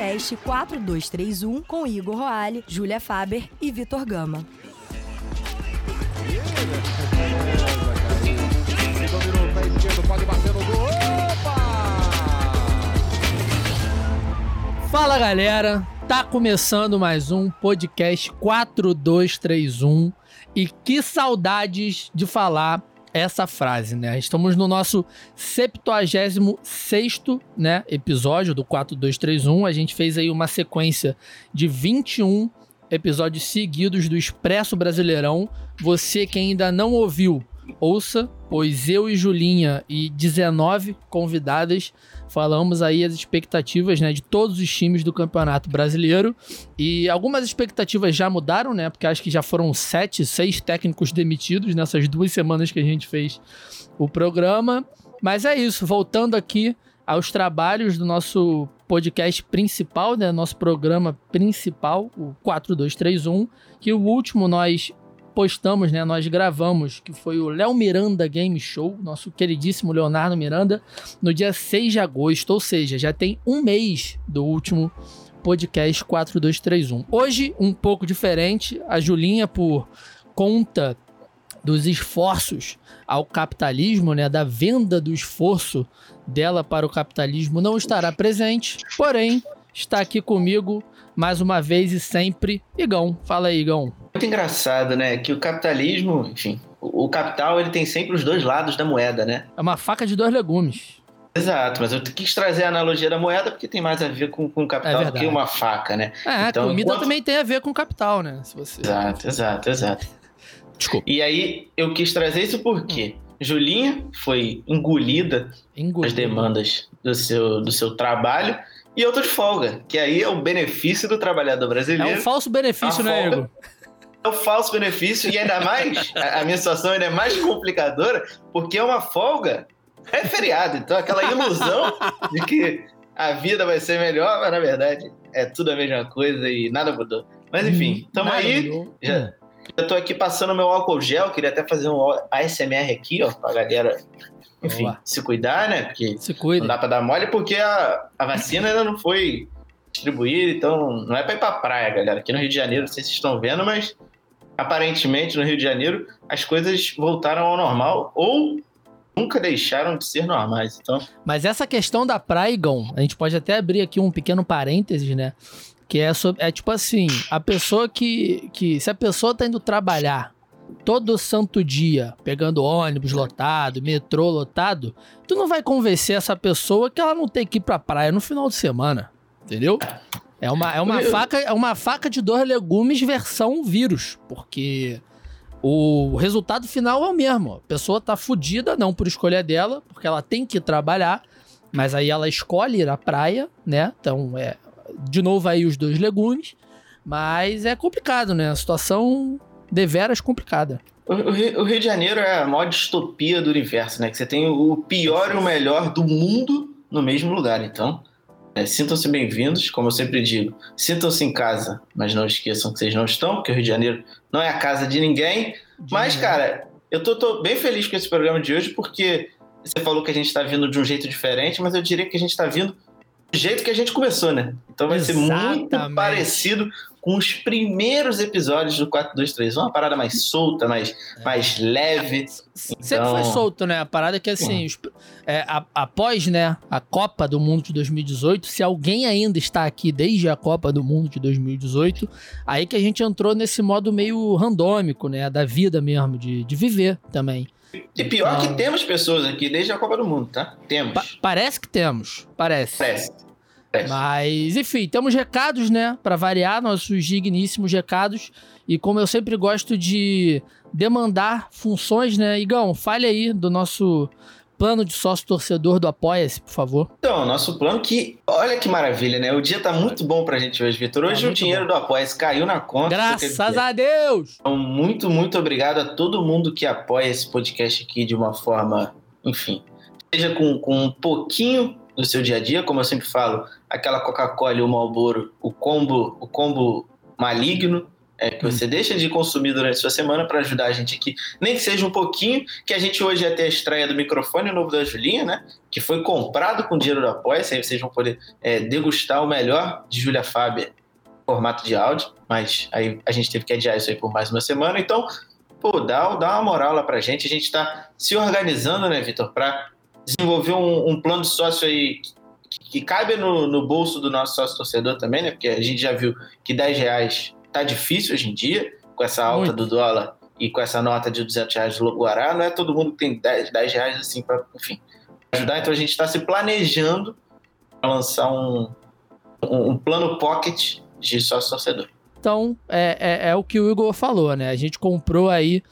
podcast 4231 com Igor Roale, Júlia Faber e Vitor Gama. Fala galera, tá começando mais um podcast 4231 e que saudades de falar essa frase, né? Estamos no nosso 76 né, episódio do 4231. A gente fez aí uma sequência de 21 episódios seguidos do Expresso Brasileirão. Você que ainda não ouviu, ouça, pois eu e Julinha e 19 convidadas falamos aí as expectativas, né, de todos os times do Campeonato Brasileiro e algumas expectativas já mudaram, né, porque acho que já foram sete, seis técnicos demitidos nessas duas semanas que a gente fez o programa. Mas é isso, voltando aqui aos trabalhos do nosso podcast principal, né, nosso programa principal, o 4231, que o último nós postamos, né? Nós gravamos, que foi o Léo Miranda Game Show, nosso queridíssimo Leonardo Miranda, no dia 6 de agosto, ou seja, já tem um mês do último podcast 4231. Hoje, um pouco diferente, a Julinha, por conta dos esforços ao capitalismo, né, da venda do esforço dela para o capitalismo, não estará presente, porém, está aqui comigo mais uma vez e sempre, Igão. Fala aí, Igão. Muito engraçado, né? Que o capitalismo, enfim, o capital ele tem sempre os dois lados da moeda, né? É uma faca de dois legumes. Exato, mas eu quis trazer a analogia da moeda porque tem mais a ver com, com o capital é do que uma faca, né? É, então, comida enquanto... também tem a ver com o capital, né? Se você... Exato, exato, exato. Desculpa. E aí eu quis trazer isso porque hum. Julinha foi engolida, engolida as demandas do seu, do seu trabalho e eu tô de folga, que aí é o benefício do trabalhador brasileiro. É um falso benefício, né, Igor? É um falso benefício e ainda mais, a, minha situação ainda é mais complicadora, porque é uma folga, é feriado, então aquela ilusão de que a vida vai ser melhor, mas na verdade é tudo a mesma coisa e nada mudou. Mas enfim, estamos aí. Já, eu tô aqui passando meu álcool gel, queria até fazer um ASMR aqui, ó, pra galera enfim, se cuidar, né? Porque se cuida. não dá para dar mole porque a, a vacina ainda não foi distribuída, então não é para ir para praia, galera. Aqui no Rio de Janeiro, não sei se vocês estão vendo, mas aparentemente no Rio de Janeiro as coisas voltaram ao normal ou nunca deixaram de ser normais. Então, mas essa questão da praia, Igão, a gente pode até abrir aqui um pequeno parênteses, né? Que é, sobre, é tipo assim, a pessoa que, que. Se a pessoa tá indo trabalhar todo santo dia pegando ônibus lotado, metrô lotado, tu não vai convencer essa pessoa que ela não tem que ir pra praia no final de semana. Entendeu? É uma, é uma, faca, é uma faca de dois legumes versão vírus, porque o resultado final é o mesmo. A pessoa tá fodida, não por escolha dela, porque ela tem que trabalhar, mas aí ela escolhe ir à praia, né? Então, é de novo aí os dois legumes, mas é complicado, né? A situação deveras complicada. O, o, Rio de Janeiro é a maior distopia do universo, né? Que você tem o pior e o melhor do mundo no mesmo lugar. Então, é, sintam-se bem-vindos, como eu sempre digo. Sintam-se em casa, mas não esqueçam que vocês não estão, porque o Rio de Janeiro não é a casa de ninguém. De mas, ninguém. cara, eu tô, tô, bem feliz com esse programa de hoje, porque você falou que a gente está vindo de um jeito diferente, mas eu diria que a gente está vindo do jeito que a gente começou, né? Então vai Exatamente. ser muito parecido com os primeiros episódios do 4231, uma parada mais solta, mais, é. mais leve. Sempre então... foi solto, né? A parada é que assim, os, é, a, após né, a Copa do Mundo de 2018, se alguém ainda está aqui desde a Copa do Mundo de 2018, aí que a gente entrou nesse modo meio randômico, né? Da vida mesmo, de, de viver também. E pior então... que temos pessoas aqui desde a Copa do Mundo, tá? Temos. Pa parece que temos. Parece. Parece. Mas, enfim, temos recados, né? Para variar, nossos digníssimos recados. E como eu sempre gosto de demandar funções, né? Igão, fale aí do nosso plano de sócio torcedor do Apoia-se, por favor. Então, nosso plano que, olha que maravilha, né? O dia tá muito bom pra gente hoje, Vitor. Hoje tá o dinheiro bom. do Apoia-se caiu na conta. Graças a Deus! Então, muito, muito obrigado a todo mundo que apoia esse podcast aqui de uma forma, enfim, seja com, com um pouquinho do seu dia a dia, como eu sempre falo, aquela Coca-Cola e o Marlboro, o combo, o combo maligno, É que você deixa de consumir durante a sua semana para ajudar a gente aqui, nem que seja um pouquinho, que a gente hoje ia ter a estreia do microfone novo da Julinha, né? Que foi comprado com dinheiro do apoio, aí vocês vão poder é, degustar o melhor de Júlia Fábia formato de áudio, mas aí a gente teve que adiar isso aí por mais uma semana, então, pô, dá, dá uma moral lá pra gente, a gente tá se organizando, né, Vitor, para desenvolver um, um, plano de sócio aí que, que cabe no, no bolso do nosso sócio torcedor também, né, porque a gente já viu que 10 reais tá difícil hoje em dia, com essa alta Muito. do dólar e com essa nota de 200 reais do Guará, não é todo mundo que tem 10, 10 reais assim para, enfim, ajudar. Então a gente está se planejando para lançar um, um, um, plano pocket de sócio torcedor. Então, é, é, é, o que o Igor falou, né? A gente comprou aí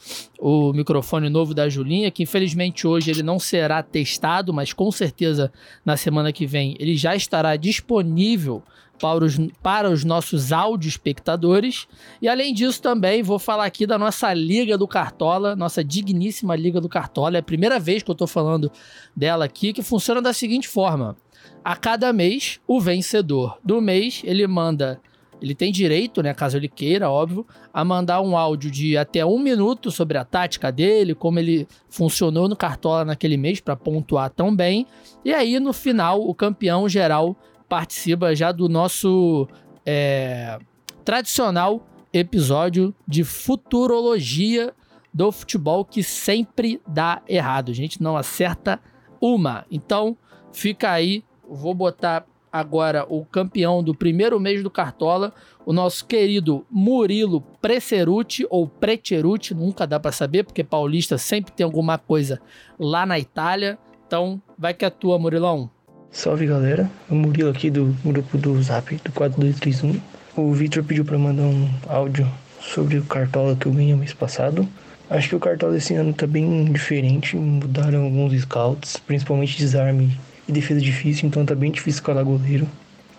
o microfone novo da Julinha, que infelizmente hoje ele não será testado, mas com certeza na semana que vem ele já estará disponível para os, para os nossos áudio espectadores. E além disso, também vou falar aqui da nossa Liga do Cartola, nossa digníssima Liga do Cartola. É a primeira vez que eu estou falando dela aqui, que funciona da seguinte forma: a cada mês, o vencedor do mês ele manda. Ele tem direito, né, caso ele queira, óbvio, a mandar um áudio de até um minuto sobre a tática dele, como ele funcionou no Cartola naquele mês para pontuar tão bem. E aí, no final, o campeão geral participa já do nosso é, tradicional episódio de futurologia do futebol que sempre dá errado. A gente não acerta uma. Então, fica aí. Vou botar agora o campeão do primeiro mês do Cartola, o nosso querido Murilo Preceruti ou Precheruti, nunca dá para saber, porque paulista sempre tem alguma coisa lá na Itália. Então, vai que é tua, Murilão. Salve galera, é o Murilo aqui do grupo do Zap do 4231. O Victor pediu para mandar um áudio sobre o Cartola que eu ganhei mês passado. Acho que o Cartola esse ano tá bem diferente, mudaram alguns scouts, principalmente desarme e defesa difícil, então tá bem difícil escalar goleiro.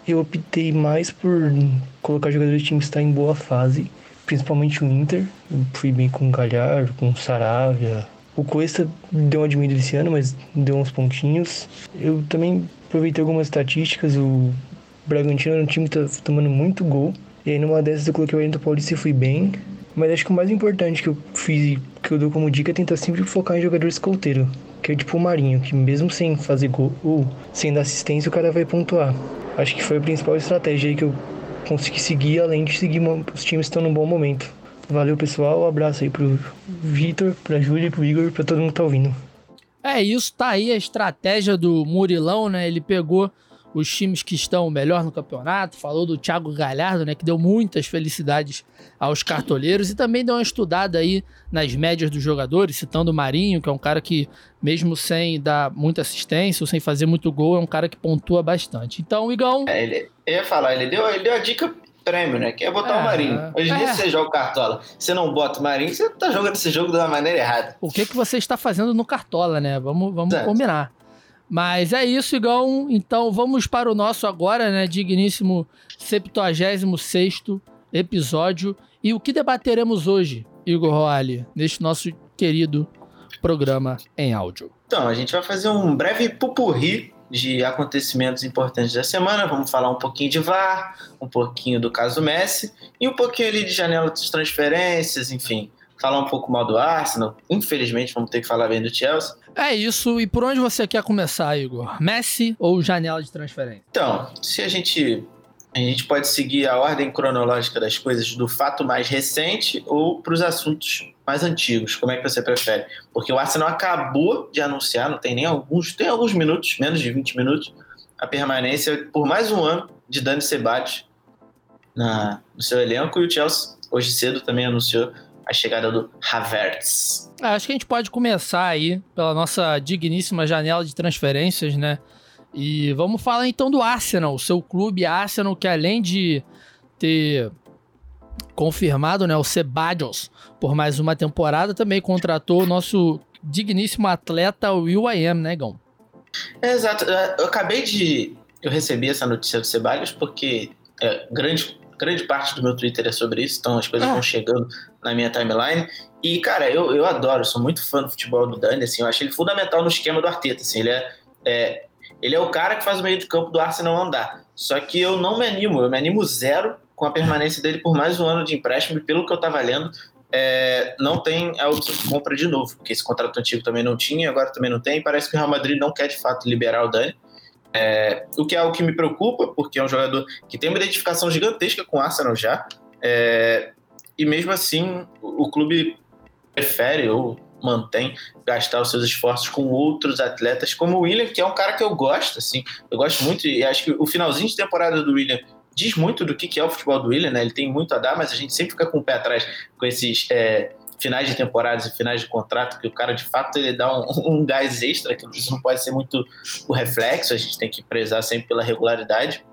Eu optei mais por colocar jogadores de time que está em boa fase, principalmente o Inter. Eu fui bem com o Galhardo, com o Saravia. O Cuesta deu uma diminuída esse ano, mas deu uns pontinhos. Eu também aproveitei algumas estatísticas, o Bragantino era um time que tá tomando muito gol. E aí numa dessas eu coloquei o Oriente Paulista e fui bem. Mas acho que o mais importante que eu fiz, que eu dou como dica, é tentar sempre focar em jogador escolteiro. Que é tipo o Marinho, que mesmo sem fazer gol ou sem dar assistência, o cara vai pontuar. Acho que foi a principal estratégia aí que eu consegui seguir, além de seguir os times estão num bom momento. Valeu, pessoal. Um abraço aí pro Vitor, pra Júlia, pro Igor, pra todo mundo que tá ouvindo. É isso, tá aí a estratégia do Murilão, né? Ele pegou os times que estão melhor no campeonato, falou do Thiago Galhardo, né, que deu muitas felicidades aos cartoleiros e também deu uma estudada aí nas médias dos jogadores, citando o Marinho, que é um cara que mesmo sem dar muita assistência ou sem fazer muito gol, é um cara que pontua bastante. Então, Igão... É, ele, eu ia falar, ele deu, ele deu a dica prêmio, né? Que é botar é, o Marinho. Hoje em dia, é. você joga o Cartola, você não bota o Marinho, você tá jogando esse jogo de uma maneira errada. O que, que você está fazendo no Cartola, né? Vamos, vamos combinar. Mas é isso, Igão. Então vamos para o nosso agora, né? Digníssimo 76 episódio. E o que debateremos hoje, Igor Roali, neste nosso querido programa em áudio? Então, a gente vai fazer um breve pupurri de acontecimentos importantes da semana. Vamos falar um pouquinho de VAR, um pouquinho do caso Messi e um pouquinho ali de janela de transferências, enfim. Falar um pouco mal do Arsenal. Infelizmente, vamos ter que falar bem do Chelsea. É isso. E por onde você quer começar, Igor? Messi ou janela de transferência? Então, se a gente a gente pode seguir a ordem cronológica das coisas do fato mais recente ou para os assuntos mais antigos. Como é que você prefere? Porque o Arsenal acabou de anunciar, não tem nem alguns, tem alguns minutos, menos de 20 minutos, a permanência por mais um ano de Dani Ceballos na, no seu elenco e o Chelsea hoje cedo também anunciou a chegada do Havertz. É, acho que a gente pode começar aí pela nossa digníssima janela de transferências, né? E vamos falar então do Arsenal, o seu clube Arsenal, que além de ter confirmado né, o Sebadios por mais uma temporada, também contratou o nosso digníssimo atleta Will I Am, né, Gão? É, exato. Eu acabei de. Eu recebi essa notícia do Sebadios porque é, grande, grande parte do meu Twitter é sobre isso, então as coisas ah. vão chegando na minha timeline. E, cara, eu, eu adoro, sou muito fã do futebol do Dani, assim, eu acho ele fundamental no esquema do Arteta, assim, ele é, é ele é o cara que faz o meio de campo do Arsenal andar. Só que eu não me animo, eu me animo zero com a permanência dele por mais um ano de empréstimo, e pelo que eu estava lendo, é, não tem a opção de compra de novo, porque esse contrato antigo também não tinha, agora também não tem, parece que o Real Madrid não quer de fato liberar o Dani. É, o que é algo que me preocupa, porque é um jogador que tem uma identificação gigantesca com o Arsenal já, é, e mesmo assim o, clube prefere ou mantém gastar os seus esforços com outros atletas, como o William, que é um cara que eu gosto, assim, eu gosto muito, e acho que o finalzinho de temporada do William diz muito do que é o futebol do William, né? Ele tem muito a dar, mas a gente sempre fica com o pé atrás com esses é, finais de temporadas e finais de contrato, que o cara de fato ele dá um, um gás extra, que isso não pode ser muito o reflexo, a gente tem que prezar sempre pela regularidade.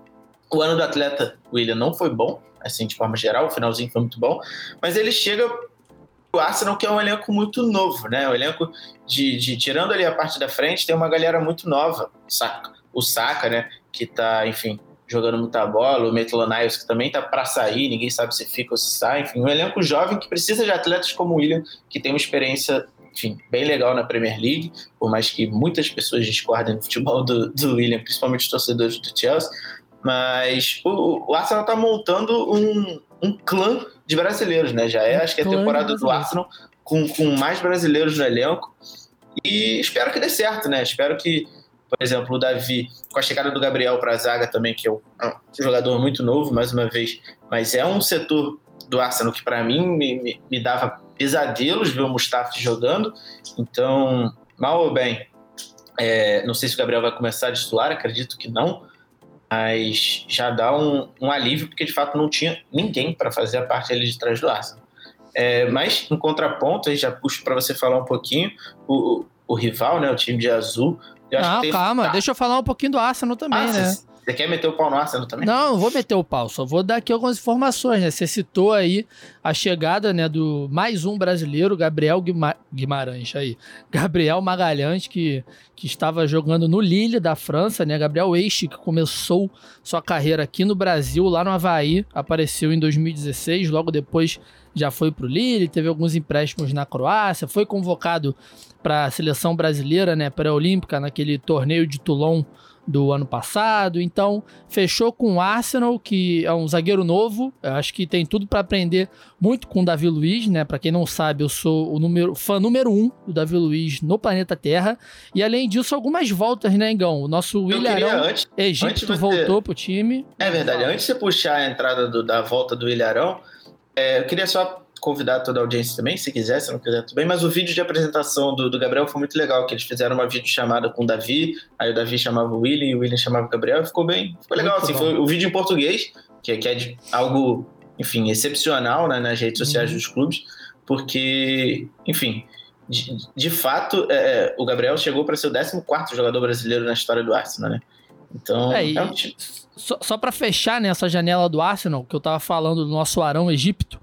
O ano do atleta William não foi bom, assim, de forma geral, o finalzinho foi muito bom, mas ele chega o Arsenal, que é um elenco muito novo, né? O elenco de, de, tirando ali a parte da frente, tem uma galera muito nova. O Saka, né? Que tá, enfim, jogando muita bola. O Niles, que também tá para sair, ninguém sabe se fica ou se sai. Enfim, um elenco jovem que precisa de atletas como o William, que tem uma experiência, enfim, bem legal na Premier League, por mais que muitas pessoas discordem do futebol do, do William, principalmente os torcedores do Chelsea. Mas o, o Arsenal tá montando um, um clã de brasileiros, né? Já é, acho que é a temporada do Arsenal com, com mais brasileiros no elenco. E espero que dê certo, né? Espero que, por exemplo, o Davi, com a chegada do Gabriel para a zaga também, que é um, jogador muito novo, mais uma vez, mas é um setor do Arsenal que para mim me, me, me, dava pesadelos ver o Mustafa jogando. Então, mal ou bem, é, não sei se o Gabriel vai começar a titular, acredito que não, mas já dá um, um alívio, porque de fato não tinha ninguém para fazer a parte ali de trás do Arsenal. É, mas, em contraponto, aí já puxo para você falar um pouquinho, o, o, rival, né, o time de azul. não, calma, tá. deixa eu falar um pouquinho do Arsenal também, ah, né? Você quer meter o pau no Arsenal também? Não, não vou meter o pau, só vou dar aqui algumas informações, né? Você citou aí a chegada, né, do mais um brasileiro, Gabriel Guima Guimarães aí. Gabriel Magalhães, que, que estava jogando no Lille da França, né? Gabriel Eixe, que começou sua carreira aqui no Brasil, lá no Havaí, apareceu em 2016, logo depois já foi para o Lille, teve alguns empréstimos na Croácia, foi convocado para a seleção brasileira, né, pré-olímpica, naquele torneio de Toulon do ano passado. Então, fechou com o Arsenal, que é um zagueiro novo. Eu acho que tem tudo para aprender muito com o Davi Luiz, né? Para quem não sabe, eu sou o número, fã número um do Davi Luiz no planeta Terra. E além disso, algumas voltas, né, Igão? O nosso William antes, Egito antes você... voltou pro time. É verdade. Antes de você puxar a entrada do, da volta do Ilharão, é, eu queria só convidar toda a audiência também, se quiser, se não quiser, tudo bem. Mas o vídeo de apresentação do, do Gabriel foi muito legal, que eles fizeram uma vídeo chamada com o Davi, aí o Davi chamava o William e o William chamava o Gabriel, e ficou bem, ficou legal, muito assim, bom. foi o vídeo em português, que, que é de algo, enfim, excepcional né, nas redes sociais uhum. dos clubes, porque, enfim, de, de fato, é, é o Gabriel chegou para ser o 14 jogador brasileiro na história do Arsenal, né? Então, é, é um... Só, só para fechar nessa janela do Arsenal, que eu tava falando do nosso Arão Egito,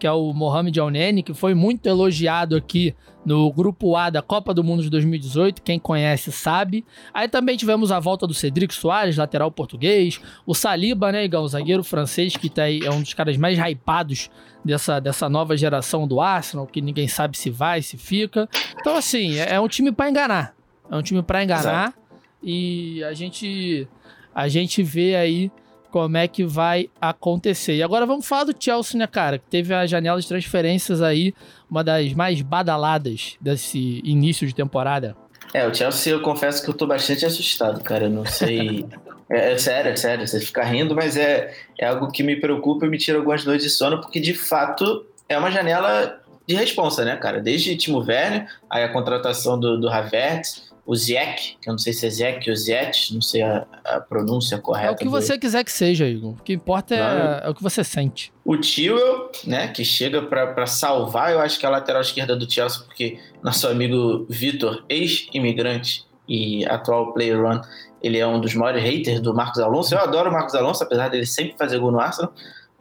que é o Mohamed Al-Neni, que foi muito elogiado aqui no grupo A da Copa do Mundo de 2018, quem conhece sabe. Aí também tivemos a volta do Cedric Soares, lateral português, o Saliba, né, Igão, zagueiro francês, que tá aí, é um dos caras mais hypados dessa, dessa nova geração do Arsenal, que ninguém sabe se vai, se fica. Então, assim, é, é um time para enganar. É um time para enganar. Exato. E a gente, a gente vê aí como é que vai acontecer. E agora vamos falar do Chelsea, né, cara? Que teve a janela de transferências aí, uma das mais badaladas desse início de temporada. É, o Chelsea eu confesso que eu tô bastante assustado, cara. Eu não sei. é, é, sério, é sério, você fica rindo, mas é, é algo que me preocupa e me tira algumas noites de sono, porque de fato é uma janela de responsa, né, cara? Desde Timo Werner, aí a contratação do, do Havertz, o Ziek, que eu não sei se é Ziek ou Ziet, não sei a, a pronúncia correta. É o que você quiser que seja, Igor. O que importa é, é o que você sente. O Tewell, né, que chega para salvar, eu acho que é a lateral esquerda do Chelsea, porque nosso amigo Vitor, ex-imigrante e atual player run, ele é um dos maiores haters do Marcos Alonso. Eu adoro o Marcos Alonso, apesar dele sempre fazer gol no Arsenal,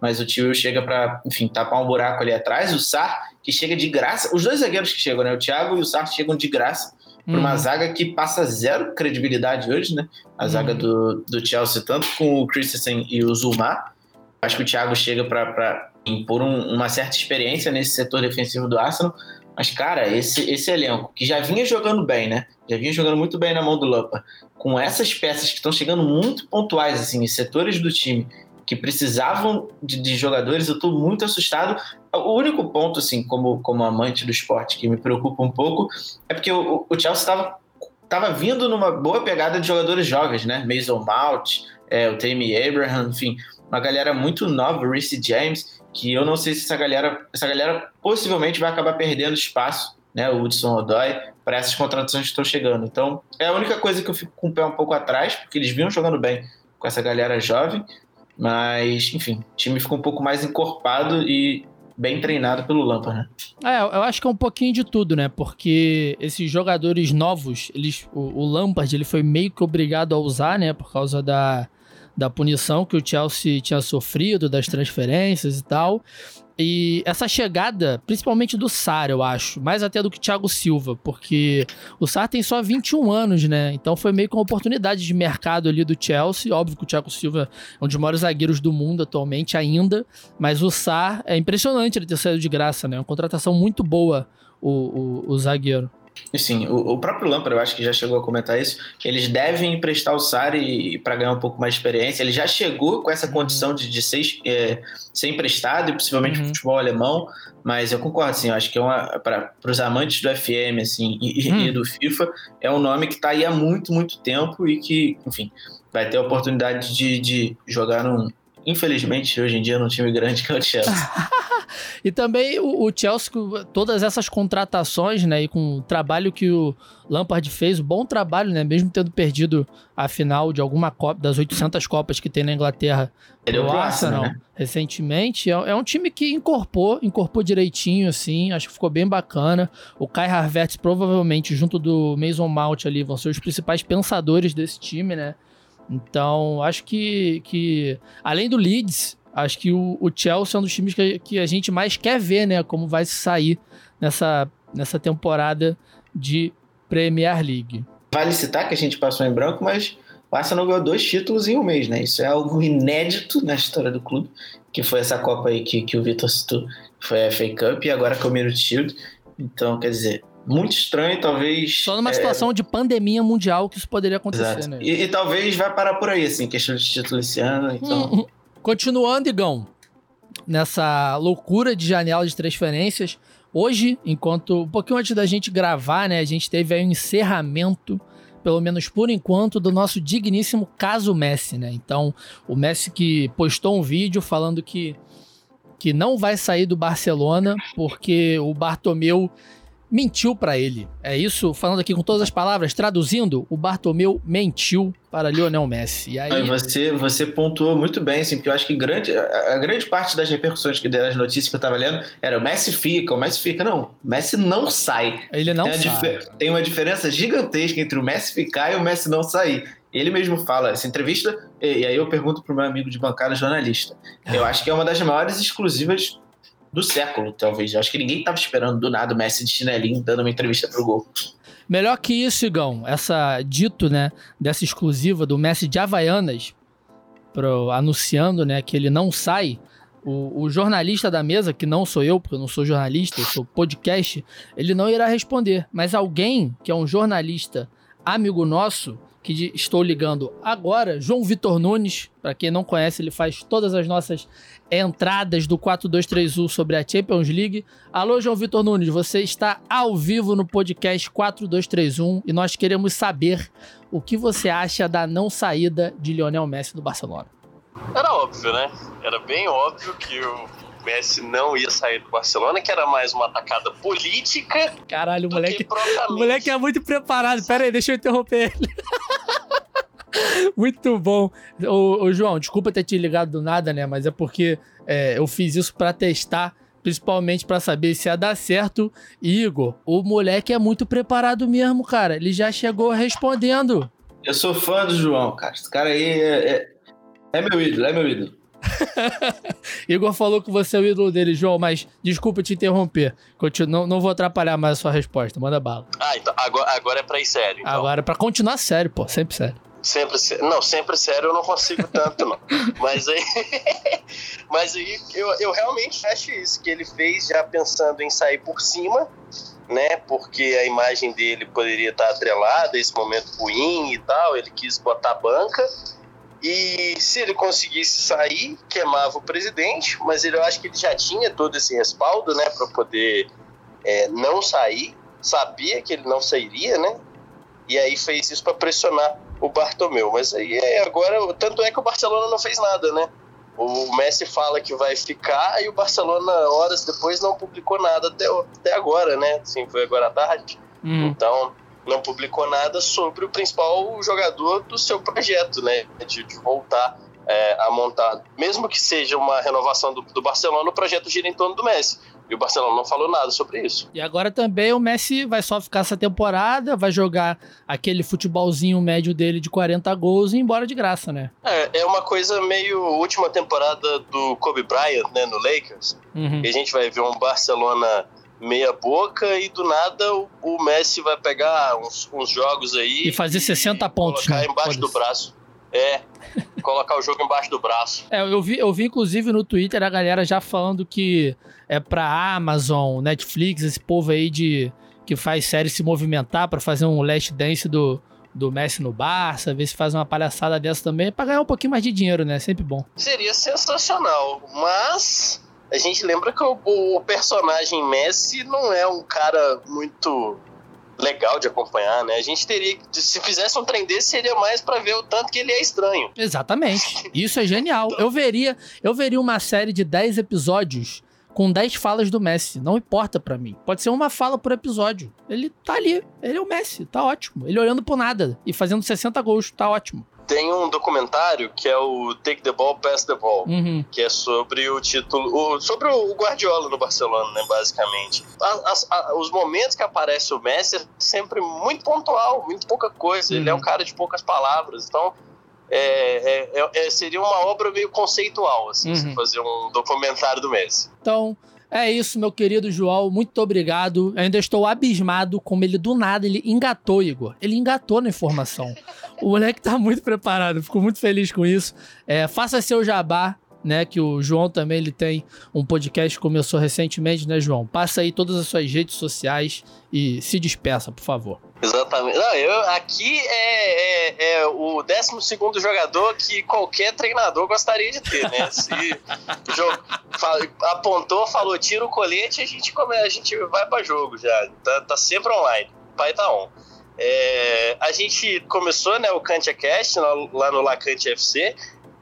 mas o Tewell chega para, enfim, tapar um buraco ali atrás. O Sar, que chega de graça. Os dois zagueiros que chegam, né, o Thiago e o Sar chegam de graça para uma uhum. zaga que passa zero credibilidade hoje, né? A uhum. zaga do, do Chelsea, tanto com o Christensen e o Zuma. Acho que o Thiago chega para impor um, uma certa experiência nesse setor defensivo do Arsenal. Mas, cara, esse, esse elenco, que já vinha jogando bem, né? Já vinha jogando muito bem na mão do Lampa, com essas peças que estão chegando muito pontuais, assim, em setores do time, que precisavam de, de jogadores, eu estou muito assustado. O único ponto, assim, como, como amante do esporte, que me preocupa um pouco, é porque o, o Chelsea estava tava vindo numa boa pegada de jogadores jovens, né? Mason Mount, é, o Tammy Abraham, enfim, uma galera muito nova, o Reece James, que eu não sei se essa galera, essa galera possivelmente vai acabar perdendo espaço, né? O Hudson Odoi, para essas contratações que estão chegando. Então, é a única coisa que eu fico com o pé um pouco atrás, porque eles vinham jogando bem com essa galera jovem, mas, enfim, o time ficou um pouco mais encorpado e bem treinado pelo Lampard, né? É, eu acho que é um pouquinho de tudo, né? Porque esses jogadores novos, eles, o, o Lampard ele foi meio que obrigado a usar, né? Por causa da, da punição que o Chelsea tinha sofrido, das transferências e tal. E essa chegada, principalmente do Sar, eu acho, mais até do que Thiago Silva, porque o Sar tem só 21 anos, né? Então foi meio que uma oportunidade de mercado ali do Chelsea. Óbvio que o Thiago Silva é um dos maiores zagueiros do mundo atualmente ainda, mas o Sar é impressionante ele ter saído de graça, né? Uma contratação muito boa, o, o, o zagueiro. Sim, o, o, próprio Lampard, eu acho que já chegou a comentar isso. Eles devem emprestar o Sari para ganhar um pouco mais de experiência. Ele já chegou com essa uhum. condição de, de ser, é, ser emprestado, e possivelmente uhum. futebol alemão. Mas eu concordo, assim, eu acho que é para os amantes do FM assim, e, uhum. e, do FIFA, é um nome que está aí há muito, muito tempo e que, enfim, vai ter a oportunidade de, de jogar num, infelizmente, hoje em dia, num time grande que é o Chelsea. E também o, o, Chelsea, todas essas contratações, né, e com o trabalho que o Lampard fez, bom trabalho, né, mesmo tendo perdido a final de alguma Copa, das 800 Copas que tem na Inglaterra, Ele é o Arsenal, né? recentemente, é, é, um time que incorporou, incorporou direitinho, assim, acho que ficou bem bacana. O Kai Havertz, provavelmente, junto do Mason Mount ali, vão ser os principais pensadores desse time, né, então, acho que, que além do Leeds, acho que o, o Chelsea é um dos times que, que a gente mais quer ver, né? Como vai sair nessa, nessa temporada de Premier League. Vale citar que a gente passou em branco, mas o Arsenal ganhou dois títulos em um mês, né? Isso é algo inédito na história do clube, que foi essa Copa aí que, que o Vitor citou, foi a FA Cup e agora a Community Shield. Então, quer dizer, muito estranho, talvez. Só numa é... situação de pandemia mundial que isso poderia acontecer, Exato. né? E, e, talvez vai parar por aí, assim, questão de título esse ano. Então... Continuando, Igão, nessa loucura de janela de transferências, hoje, enquanto. Um pouquinho antes da gente gravar, né? A gente teve aí um encerramento pelo menos por enquanto, do nosso digníssimo caso Messi, né? Então, o Messi que postou um vídeo falando que, que não vai sair do Barcelona porque o Bartomeu mentiu para ele. É isso, falando aqui com todas as palavras, traduzindo, o Bartomeu mentiu para Lionel Messi. E aí... Você, você pontuou muito bem, assim, porque eu acho que grande, a, a grande parte das repercussões que deram as notícias que eu estava lendo era o Messi fica, o Messi fica. Não, o Messi não sai. Ele não tem sai. Tem uma diferença gigantesca entre o Messi ficar e o Messi não sair. Ele mesmo fala, essa entrevista, e, e aí eu pergunto pro meu amigo de bancada jornalista. Eu acho que é uma das maiores exclusivas do século, talvez. Eu acho que ninguém estava esperando do nada o Messi de chinelinho dando uma entrevista pro gol. Melhor que isso, Igão, essa dito, né, dessa exclusiva do Messi de Havaianas, pro, anunciando, né, que ele não sai. O, o, jornalista da mesa, que não sou eu, porque eu não sou jornalista, eu sou podcast, ele não irá responder. Mas alguém que é um jornalista amigo nosso, que estou ligando agora, João Vitor Nunes, para quem não conhece, ele faz todas as nossas entradas do 4231 sobre a Champions League. Alô, João Vitor Nunes, você está ao vivo no podcast 4231 e nós queremos saber o que você acha da não saída de Lionel Messi do Barcelona. Era óbvio, né? Era bem óbvio que o Messi não ia sair do Barcelona, que era mais uma atacada política. Caralho, o moleque, o moleque é muito preparado. Pera aí, deixa eu interromper ele. Muito bom. Ô, ô, João, desculpa ter te ligado do nada, né? Mas é porque é, eu fiz isso para testar, principalmente para saber se ia dar certo. Igor, o moleque é muito preparado mesmo, cara. Ele já chegou respondendo. Eu sou fã do João, cara. Esse cara aí é, é, é meu ídolo, é meu ídolo. Igor falou que você é o ídolo dele, João, mas desculpa te interromper. Continu não, não vou atrapalhar mais a sua resposta. Manda bala. Ah, então agora, agora é pra ir sério. Então. Agora é pra continuar sério, pô. Sempre sério. Sempre Não, sempre sério eu não consigo tanto, não. mas aí. mas aí eu, eu realmente acho isso, que ele fez já pensando em sair por cima, né? Porque a imagem dele poderia estar atrelada a esse momento ruim e tal. Ele quis botar banca. E se ele conseguisse sair, queimava o presidente, mas ele, eu acho que ele já tinha todo esse respaldo, né, para poder é, não sair, sabia que ele não sairia, né? E aí fez isso para pressionar o Bartomeu. Mas aí é, agora, tanto é que o Barcelona não fez nada, né? O Messi fala que vai ficar e o Barcelona, horas depois, não publicou nada até, até agora, né? Assim, foi agora à tarde. Hum. Então, não publicou nada sobre o principal jogador do seu projeto, né? De, de voltar é, a montar. Mesmo que seja uma renovação do, do Barcelona, o projeto gira em torno do Messi. E o Barcelona não falou nada sobre isso. E agora também o Messi vai só ficar essa temporada, vai jogar aquele futebolzinho médio dele de 40 gols e ir embora de graça, né? É, é uma coisa meio última temporada do Kobe Bryant, né, no Lakers. Uhum. E a gente vai ver um Barcelona meia boca e do nada o, o Messi vai pegar uns, uns, jogos aí e fazer 60 e pontos colocar né? embaixo do braço. É, colocar o jogo embaixo do braço. É, eu vi, eu vi inclusive no Twitter a galera já falando que é pra Amazon, Netflix, esse povo aí de que faz série se movimentar para fazer um last dance do, do Messi no Barça, ver se faz uma palhaçada dessa também, pra ganhar um pouquinho mais de dinheiro, né? Sempre bom. Seria sensacional, mas a gente lembra que o, o personagem Messi não é um cara muito legal de acompanhar, né? A gente teria, se fizesse um trem desse, seria mais para ver o tanto que ele é estranho. Exatamente. Isso é genial. Então... Eu veria, eu veria uma série de 10 episódios com 10 falas do Messi. Não importa para mim. Pode ser uma fala por episódio. Ele tá ali. Ele é o Messi. Tá ótimo. Ele olhando por nada e fazendo 60 gols. Tá ótimo tem um documentário que é o Take the Ball, Pass the Ball, uhum. que é sobre o título, o, sobre o Guardiola no Barcelona, né, basicamente. As, as, os momentos que aparece o Messi é sempre muito pontual, muito pouca coisa. Uhum. Ele é um uhum. cara de poucas palavras, então é, é, é, seria uma obra meio conceitual, assim, uhum. fazer um documentário do Messi. Então, é isso, meu querido João. Muito obrigado. Eu ainda estou abismado como ele do nada ele engatou, Igor. Ele engatou na informação. o moleque tá muito preparado. Fico muito feliz com isso. É, faça seu jabá, né? Que o João também ele tem um podcast que começou recentemente, né, João? Passa aí todas as suas redes sociais e se despeça, por favor. Exatamente. Não, eu, aqui é, é, é o 12 jogador que qualquer treinador gostaria de ter, né? Se jogo, apontou, falou, tira o colete, a gente, come, a gente vai para jogo já. Tá, tá sempre online. Pai tá on. É, a gente começou né, o CantiaCast lá no Lacante FC.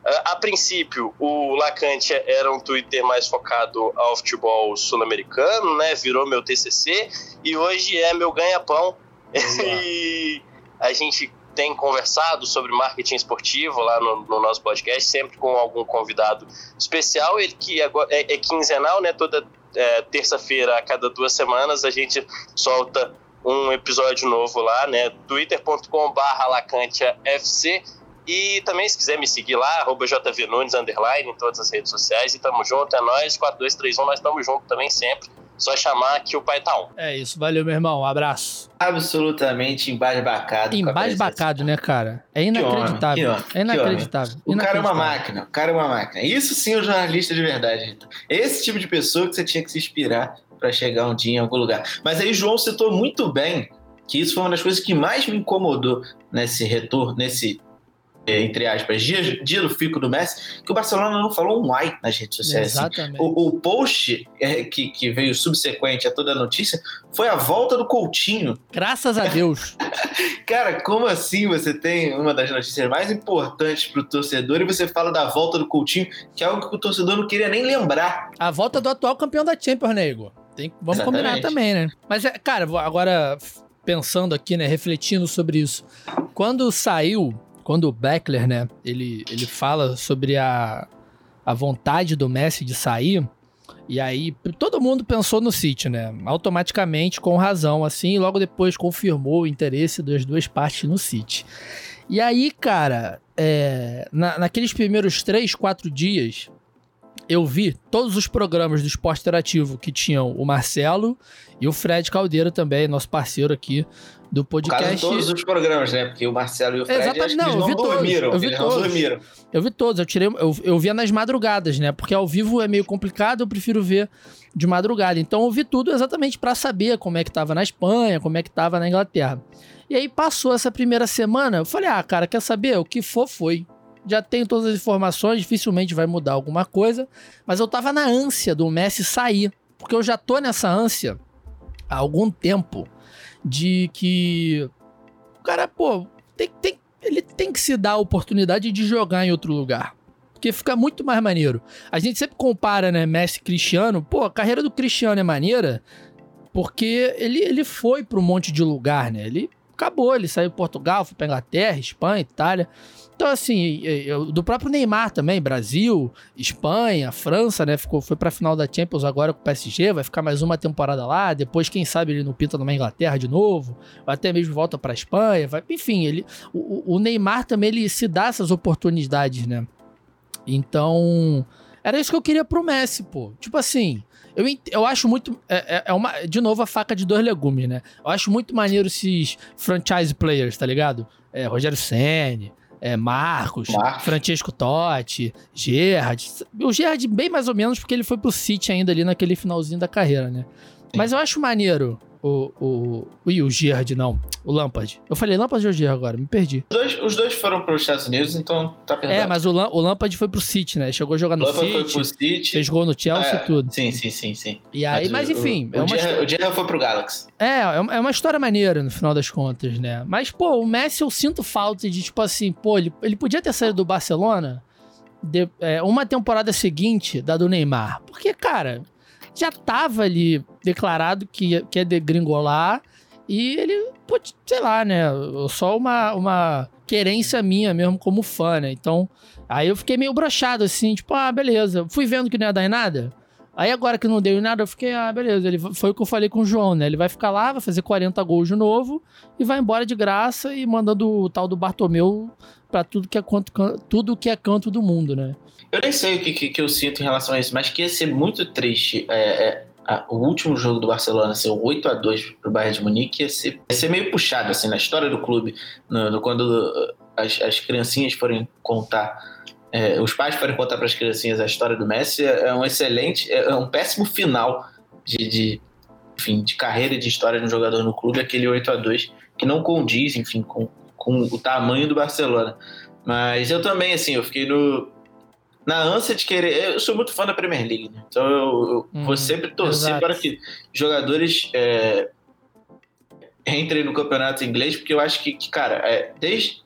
A, a princípio, o Lacante era um Twitter mais focado ao futebol sul-americano, né? Virou meu TCC e hoje é meu ganha-pão e a gente tem conversado sobre marketing esportivo lá no, no, nosso podcast, sempre com algum convidado especial, ele que agora é, é quinzenal, né? Toda é, terça-feira, a cada duas semanas, a gente solta um episódio novo lá, né? twitter.com/lacantiafc e também, se quiser me seguir lá, arroba jvnunes, underline, em todas as redes sociais. E tamo junto, é nóis, 4231, nós tamo junto também sempre. Só chamar que o pai tá on. É isso, valeu, meu irmão. Um abraço. Absolutamente embasbacado. Embasbacado, né, cara? É inacreditável. Que homem, que homem, é inacreditável. O cara é uma máquina. O cara é uma máquina. Isso sim é um jornalista de verdade. Esse tipo de pessoa que você tinha que se inspirar para chegar um dia em algum lugar. Mas aí João citou muito bem que isso foi uma das coisas que mais me incomodou nesse retorno, nesse é, entre aspas, dia, dia do fico do Messi, que o Barcelona não falou um ai nas redes sociais. Assim. Exatamente. Assim. O, o, post é, que, que veio subsequente a toda a notícia foi a volta do Coutinho. Graças a Deus. Cara, como assim você tem uma das notícias mais importantes para o torcedor e você fala da volta do Coutinho, que é algo que o torcedor não queria nem lembrar? A volta do atual campeão da Champions, né, Igor? Tem, vamos Exatamente. combinar também, né? Mas, é, cara, agora pensando aqui, né, refletindo sobre isso. Quando saiu quando o Beckler, né, ele, ele fala sobre a, a vontade do Messi de sair, e aí todo mundo pensou no City, né? Automaticamente, com razão, assim, logo depois confirmou o interesse das duas partes no City. E aí, cara, é, na, naqueles primeiros três, quatro dias, eu vi todos os programas do Esporte Interativo que tinham o Marcelo e o Fred Caldeira também, nosso parceiro aqui do podcast. Quase todos os programas, né? Porque o Marcelo e o Fred Exatamente, não, eu vi não dormiram. Eu vi todos. não dormiram. Eu vi todos. Eu tirei, eu, eu via nas madrugadas, né? Porque ao vivo é meio complicado, eu prefiro ver de madrugada. Então eu vi tudo exatamente para saber como é que tava na Espanha, como é que tava na Inglaterra. E aí passou essa primeira semana, eu falei: "Ah, cara, quer saber? O que for foi. já tenho todas as informações, dificilmente vai mudar alguma coisa, mas eu tava na ânsia do Messi sair, porque eu já tô nessa ânsia há algum tempo de que o cara, pô, tem, tem, ele tem que se dar a oportunidade de jogar em outro lugar. Porque fica muito mais maneiro. A gente sempre compara, né, Messi Cristiano. Pô, a carreira do Cristiano é maneira porque ele, ele foi para um monte de lugar, né? Ele acabou, ele saiu de Portugal, foi pra Inglaterra, Espanha, Itália. Então, assim, do próprio Neymar também, Brasil, Espanha, França, né? Ficou, foi pra final da Champions agora com o PSG, vai ficar mais uma temporada lá. Depois, quem sabe, ele não pinta numa Inglaterra de novo, ou até mesmo volta pra Espanha. Vai, enfim, ele, o, o Neymar também ele se dá essas oportunidades, né? Então, era isso que eu queria pro Messi, pô. Tipo assim, eu, eu acho muito. É, é, é, uma, de novo, a faca de dois legumes, né? Eu acho muito maneiro esses franchise players, tá ligado? É, Rogério Senni, é, Marcos, Marcos, Francesco Totti, Gerrard. O Gerrard, bem mais ou menos, porque ele foi pro City ainda ali naquele finalzinho da carreira, né? Sim. Mas eu acho maneiro o, o, o, o Gerrard, não. O Lampard. Eu falei Lampard ou Gerrard agora? Me perdi. Os dois, os dois foram para os Estados Unidos, então tá perdendo. É, mas o, o Lampard foi pro City, né? Chegou a jogar no Lampard City. foi pro City. Fez gol no Chelsea e é, tudo. Sim, sim, sim, sim. E aí, mas, mas enfim. O, é uma o Gerrard foi pro Galaxy. É, é uma, é uma história maneira no final das contas, né? Mas, pô, o Messi eu sinto falta de, tipo assim, pô, ele, ele podia ter saído do Barcelona de, é, uma temporada seguinte da do Neymar. Porque, cara, já tava ali declarado que que ia degringolar. E ele, sei lá, né? Só uma, uma querência minha mesmo como fã, né? Então, aí eu fiquei meio brochado assim, tipo, ah, beleza. Fui vendo que não ia dar em nada. Aí agora que não deu em nada, eu fiquei, ah, beleza. Ele, foi o que eu falei com o João, né? Ele vai ficar lá, vai fazer 40 gols de novo e vai embora de graça e mandando o tal do Bartomeu pra tudo que é, canto, tudo que é canto do mundo, né? Eu nem sei o que, que, que, eu sinto em relação a isso, mas que ia ser muito triste é, é, a, o último jogo do Barcelona ser 8 a 2 pro Bayern de Munique, ia ser, ia ser meio puxado assim, na história do clube, no, no quando uh, as, as criancinhas forem contar é, os pais forem contar para as criancinhas a história do Messi, é, é um excelente, é, é um péssimo final de, de, enfim, de carreira e de história de um jogador no clube, aquele 8 a 2 que não condiz, enfim, com, com o tamanho do Barcelona. Mas eu também, assim, eu fiquei no, na ânsia de querer. Eu sou muito fã da Premier League, né? Então eu, eu hum, vou sempre torcer exato. para que jogadores é, entrem no campeonato inglês, porque eu acho que, que cara, é, desde,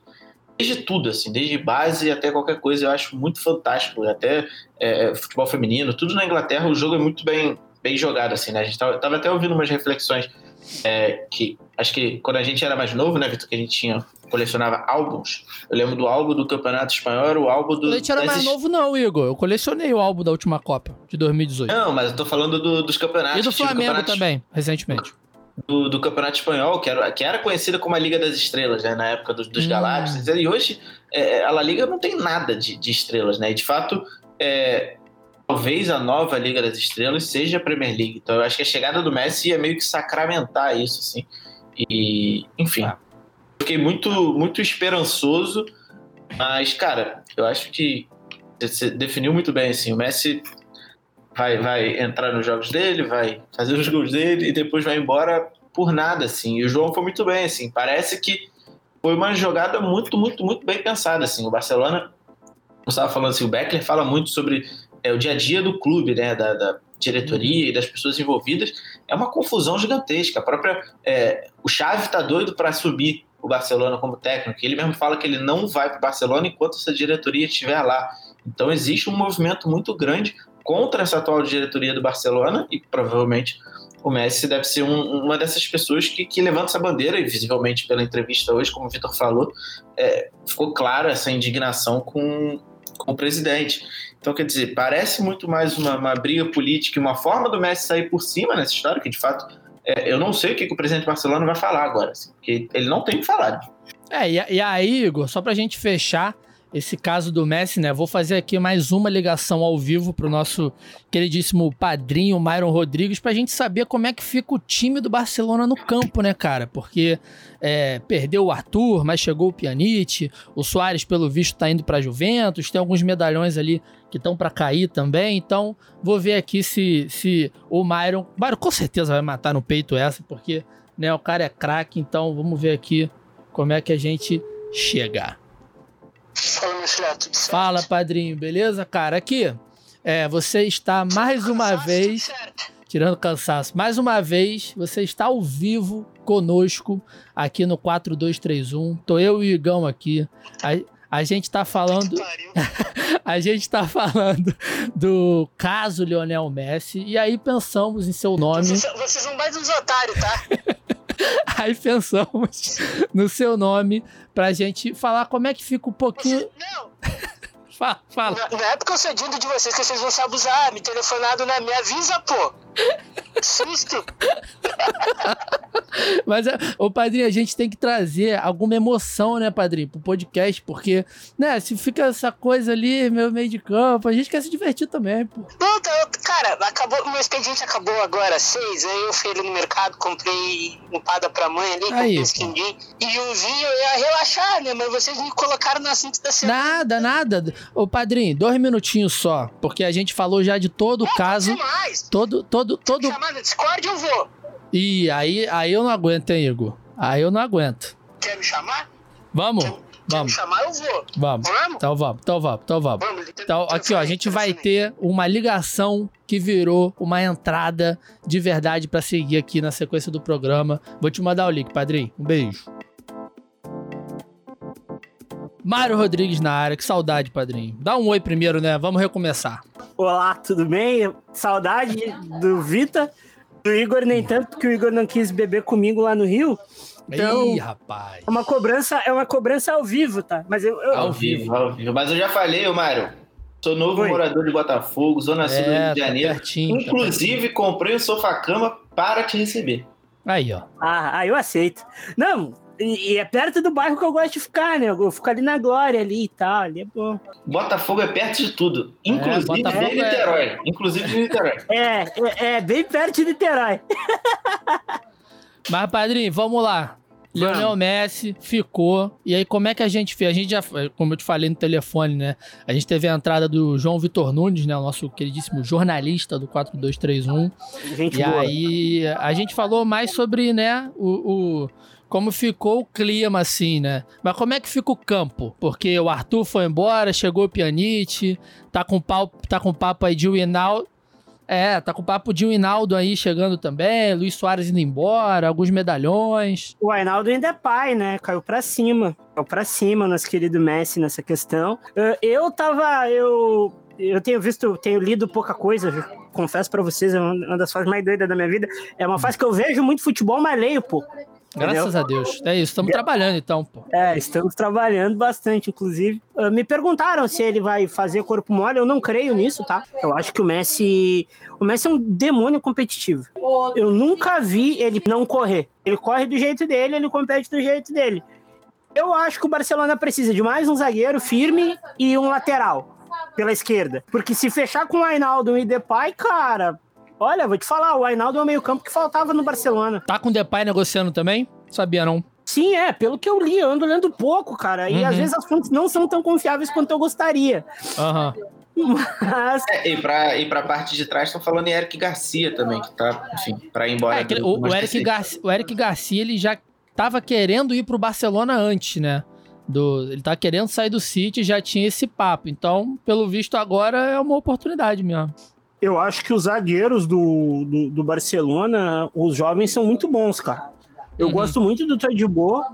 desde tudo, assim, desde base até qualquer coisa, eu acho muito fantástico. Até é, futebol feminino, tudo na Inglaterra, o jogo é muito bem, bem jogado, assim, né? A gente tava, tava até ouvindo umas reflexões é, que acho que quando a gente era mais novo, né, Vitor, que a gente tinha colecionava álbuns. Eu lembro do álbum do Campeonato Espanhol, o álbum do. A era mais novo, não, Igor. Eu colecionei o álbum da última Copa, de 2018. Não, mas eu tô falando do, dos campeonatos. E do Flamengo também, recentemente. Do, do, Campeonato Espanhol, que era, que era conhecida como a Liga das Estrelas, né, na época dos, dos hum. Galácticos. E hoje é, a La Liga não tem nada de, de estrelas, né? E de fato, é, talvez a nova Liga das Estrelas seja a Premier League. Então eu acho que a chegada do Messi ia meio que sacramentar isso, assim. E, enfim. Ah. Fiquei muito, muito esperançoso, mas, cara, eu acho que você definiu muito bem, assim, o Messi vai, vai entrar nos jogos dele, vai fazer os gols dele e depois vai embora por nada, assim. E o João foi muito bem, assim. Parece que foi uma jogada muito, muito, muito bem pensada, assim. O Barcelona, eu estava falando assim, o Beckler fala muito sobre é, o dia a dia do clube, né, da, da diretoria e das pessoas envolvidas. É uma confusão gigantesca. A própria, é, o Xavi está doido para subir o Barcelona como técnico. Ele mesmo fala que ele não vai para o Barcelona enquanto essa diretoria estiver lá. Então existe um movimento muito grande contra essa atual diretoria do Barcelona e provavelmente o Messi deve ser um, uma dessas pessoas que, que, levanta essa bandeira e visivelmente pela entrevista hoje, como o Vitor falou, é, ficou clara essa indignação com, com o presidente. Então, quer dizer, parece muito mais uma, uma briga política e uma forma do Messi sair por cima nessa história, que de fato é, eu não sei o que, que, o presidente Barcelona vai falar agora, assim, porque ele não tem o que falar. É, e, e aí, Igor, só pra gente fechar esse caso do Messi, né? Vou fazer aqui mais uma ligação ao vivo pro nosso queridíssimo padrinho Myron Rodrigues pra gente saber como é que fica o time do Barcelona no campo, né, cara? Porque é, perdeu o Arthur, mas chegou o Pjanic, o Soares, pelo visto, tá indo pra Juventus, tem alguns medalhões ali que estão para cair também. Então, vou ver aqui se, se o Myron. O Myron com certeza vai matar no peito essa, porque né, o cara é craque. Então, vamos ver aqui como é que a gente chega. Fala, meu filho, tudo certo? Fala, padrinho, beleza? Cara, aqui, é, você está mais uma Cansaço, vez, tirando cansaço, mais uma vez, você está ao vivo conosco aqui no 4231. Tô eu e o Igão aqui. A, a gente tá falando. A gente tá falando do caso Lionel Messi. E aí pensamos em seu nome. Vocês, vocês são mais uns otários, tá? Aí pensamos no seu nome pra gente falar como é que fica um pouquinho. Não, Fala, fala. não não é porque eu sou dindo de vocês que vocês vão se abusar. Me telefonado, né? Me avisa, pô. Susto. Mas, é, ô padrinho, a gente tem que trazer alguma emoção, né, padrinho, pro podcast, porque, né, se fica essa coisa ali, meu meio de campo, a gente quer se divertir também, pô. Não, eu- cara, acabou, meu expediente acabou agora às seis, aí eu fui ali no mercado, comprei empada pra mãe ali, Aí, comprei e um vinho, eu ia relaxar, né? Mas vocês me colocaram no assunto da semana. Nada, nada. Ô padrinho, dois minutinhos só, porque a gente falou já de todo o caso, mais. todo, todo, todo... Chamar no Discord eu vou. Ih, aí, aí eu não aguento, hein, Igor? Aí eu não aguento. Quer me chamar? Vamos, Quer me vamos, chamar, eu vou. vamos. Vamos? Então vamos, então vamos, então vamos. Vamos. Então, aqui, ó, a gente vai ter uma ligação que virou uma entrada de verdade pra seguir aqui na sequência do programa. Vou te mandar o link, padrinho. Um beijo. Mário Rodrigues na área, que saudade, padrinho. Dá um oi primeiro, né? Vamos recomeçar. Olá, tudo bem? Saudade do Vita, do Igor, nem tanto, porque o Igor não quis beber comigo lá no Rio. Então, Ih, rapaz. é uma cobrança, é uma cobrança ao vivo, tá? Mas eu, eu- Ao vivo, ao vivo. Mas eu já falei, ô Mário. Sou novo Oi. morador de Botafogo, Zona Sul do Rio É, de tá Janeiro. pertinho. tá Inclusive, comprei um sofá-cama para te receber. pertinho. Aí, ó. ah, ah, eu aceito. Não, e, e é perto do bairro que eu gosto de ficar, né? Eu fico ali na Glória ali e tal, ali é bom. Botafogo é perto de tudo. Inclusive Botafogo de é- Niterói. Inclusive de Niterói. É, é, é bem perto de Niterói. Mas, padrinho, vamos lá. Lionel Messi ficou. E aí, como é que a gente fez? A gente já, como eu te falei no telefone, né? A gente teve a entrada do João Vitor Nunes, né? O nosso queridíssimo jornalista do 4231. Gente E boa. aí, a gente falou mais sobre, né? O, o- como ficou o clima, assim, né? Mas como é que fica o campo? Porque o Arthur foi embora, chegou o Pjanic, tá com, pau, tá com papo aí de Winaldo. É, tá com papo de Winaldo aí chegando também, Luiz Soares indo embora, alguns medalhões. O Ainaldo ainda é pai, né? Caiu pra cima. Caiu pra cima, nosso querido Messi, nessa questão. Eh, Eu tava. Eu, eu tenho visto, tenho lido pouca coisa, confesso pra vocês, é uma uma das fases mais doidas da minha vida. É uma fase que eu vejo muito futebol, mas leio pouco. Graças a Deus. É isso, estamos trabalhando então, pô. É, estamos trabalhando bastante, inclusive. Ah, me perguntaram se ele vai fazer corpo mole, eu não creio nisso, tá? Eu acho que o Messi. O Messi é um demônio competitivo. Eu nunca vi ele não correr. Ele corre do jeito dele, ele compete do jeito dele. Eu acho que o Barcelona precisa de mais um zagueiro firme e um lateral pela esquerda. Porque se fechar com o Ainaldo e Depay, cara. Olha, vou te falar, o Ainaldo é o meio-campo que faltava no Barcelona. Tá com o Depay negociando também? Sabia não? Sim, é, pelo que eu li, eu ando lendo pouco, cara. E Uhum. às vezes as fontes não são tão confiáveis quanto eu gostaria. Aham. Mas É, e, pra, e pra parte de trás estão falando em Eric Garcia também, que tá, enfim, pra ir embora. É, o, o, Eric. Garcia, o Eric Garcia, ele já tava querendo ir pro Barcelona antes, né? Do, ele tá querendo sair do City, já tinha esse papo. Então, pelo visto, agora é uma oportunidade mesmo. Eu acho que os zagueiros do, do, do Barcelona, os jovens são muito bons, cara. Eu Uhum. gosto muito do Tadiboa.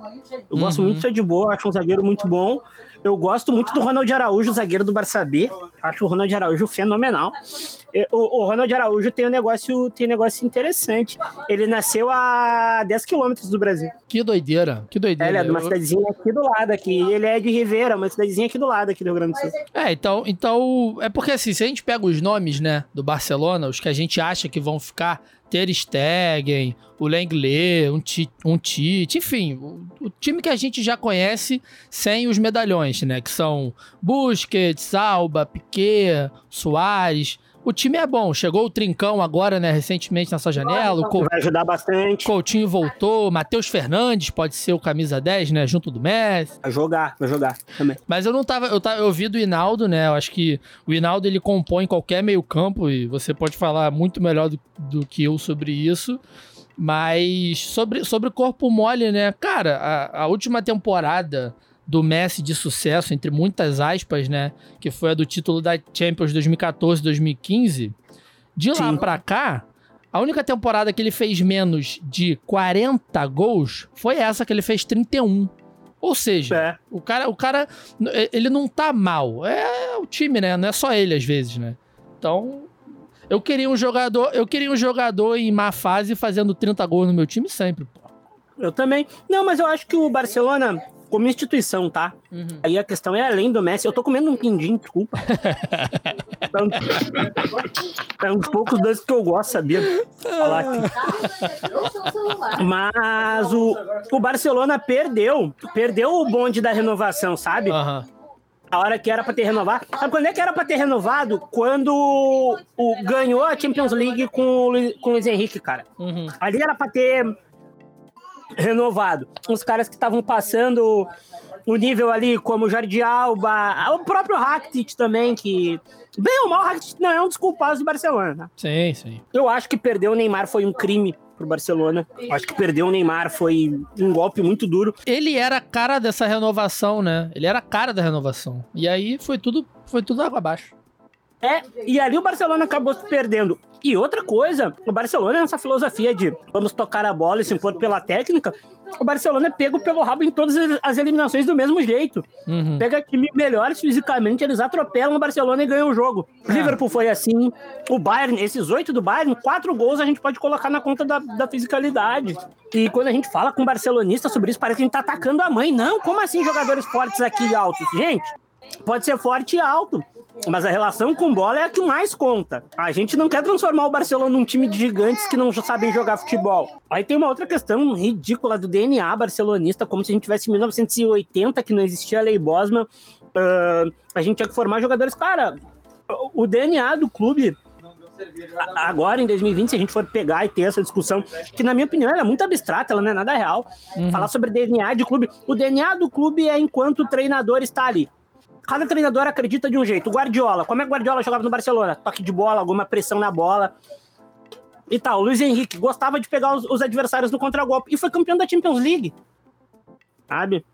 Eu gosto Uhum. muito do Tadiboa, acho um zagueiro muito bom. Eu gosto muito do Ronald Araújo, zagueiro do Barça B. Acho o Ronald Araújo fenomenal. E O, o Ronald Araújo tem um negócio, tem um negócio interessante. Ele nasceu a 10 quilômetros do Brasil. Que doideira, que É, doideira. ele é de uma cidadezinha aqui do lado aqui. Ele é de Ribeira, uma cidadezinha aqui do lado aqui do Rio Grande do Sul. É, então, então. É porque assim, se a gente pega os nomes, né, do Barcelona, os que a gente acha que vão ficar, Ter Stegen, o Lenglet, um, Ti- um Tite, enfim, o, o time que a gente já conhece sem os medalhões, né? Que são Busquets, Alba, Piquet, Soares. O time é bom. Chegou o Trincão agora, né, recentemente nessa janela. O Cou- Vai ajudar bastante. Coutinho voltou. Matheus Fernandes pode ser o camisa 10, né? Junto do Messi. Vai jogar, vai jogar também. Mas eu não tava. Eu, tava, eu vi do Hinaldo, né? Eu acho que o Hinaldo ele compõe qualquer meio-campo e você pode falar muito melhor do, do que eu sobre isso. Mas sobre, sobre corpo mole, né? Cara, a, a última temporada do Messi de sucesso, entre muitas aspas, né? Que foi a do título da Champions 2014-2015. De lá pra cá, a única temporada que ele fez menos de 40 gols foi essa que ele fez 31. Ou seja, É. o cara, o cara, ele não tá mal. É o time, né? Não é só ele às vezes, né? Então, eu queria um jogador, eu queria um jogador em má fase fazendo 30 gols no meu time sempre, pô. Eu também. Não, mas eu acho que o Barcelona, como instituição, tá? Aí a questão é além do Messi. Eu tô comendo um quindim, desculpa. um, é um poucos doces que eu gosto, sabia? Falar aqui. Mas o, o Barcelona perdeu. Perdeu o bonde da renovação, sabe? Aham. A hora que era pra ter renovado. Sabe quando é que era pra ter renovado? Quando o, ganhou a Champions League com o, Lu- com o Luiz Henrique, cara. Uhum. Ali era pra ter renovado. Os caras que estavam passando o nível ali, como o Jordi Alba, o próprio Rakitic também, que... Bem ou mal, o Rakitic não é um dos culpados do Barcelona. né? Sim, sim. Eu acho que perder o Neymar foi um crime pro Barcelona. Acho que perder o Neymar foi um golpe muito duro. Ele era a cara dessa renovação, né? Ele era a cara da renovação. E aí foi tudo, foi tudo água abaixo. É, e ali o Barcelona acabou se perdendo. E outra coisa, o Barcelona, nessa filosofia de vamos tocar a bola e se impor pela técnica, o Barcelona é pego pelo rabo em todas as eliminações do mesmo jeito. Uhum. Pega time melhores fisicamente, eles atropelam o Barcelona e ganham o jogo. O Liverpool foi assim, o Bayern, esses oito do Bayern, quatro gols a gente pode colocar na conta da, da fisicalidade. E quando a gente fala com um barcelonista sobre isso, parece que a gente tá atacando a mãe. Não, como assim jogadores fortes aqui e altos? Gente, pode ser forte e alto. Mas a relação com bola é a que mais conta. A gente não quer transformar o Barcelona num time de gigantes que não sabem jogar futebol. Aí tem uma outra questão ridícula do DNA barcelonista, como se a gente tivesse em 1980, que não existia a lei Bosman. ah, a gente tinha que formar jogadores. Cara, o DNA do clube agora em 2020, se a gente for pegar e ter essa discussão, que na minha opinião ela é muito abstrata, ela não é nada real. Falar sobre DNA de clube. O DNA do clube é enquanto o treinador está ali. Cada treinador acredita de um jeito. O Guardiola, como é que o Guardiola jogava no Barcelona? Toque de bola, alguma pressão na bola. E tal. Luiz Henrique gostava de pegar os, os adversários no contragolpe e foi campeão da Champions League. Sabe?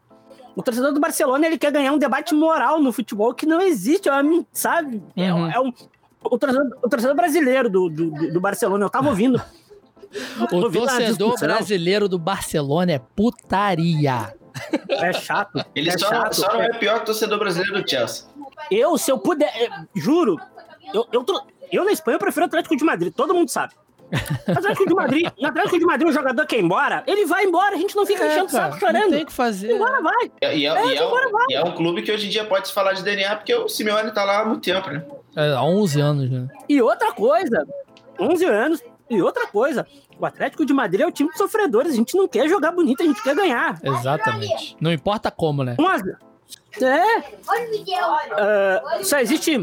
O torcedor do Barcelona ele quer ganhar um debate moral no futebol que não existe, é sabe? É, Uhum. é um, o, torcedor, o torcedor brasileiro do, do, do- Barcelona, eu tava ouvindo. O torcedor brasileiro do Barcelona é putaria. É chato. Ele é só, chato. só não é pior que o torcedor brasileiro do Chelsea. Eu, se eu puder, é, juro, eu, eu, tô- eu na Espanha eu prefiro o Atlético de Madrid, todo mundo sabe. Atlético de Madrid, no Atlético de Madrid, o jogador quer ir embora, ele vai embora, a gente não fica enchendo o saco não chorando. tem o que fazer. Embora vai. E, e é, É, e é um- agora vai. e é um clube que hoje em dia pode se falar de DNA, porque o Simeone tá lá há muito tempo, né? É, há 11 anos, né? E outra coisa, 11 anos, e outra coisa, o Atlético de Madrid é o time de sofredores, a gente não quer jogar bonito, a gente quer ganhar. Exatamente. Não importa como, né? Mas, é, ah, só existe,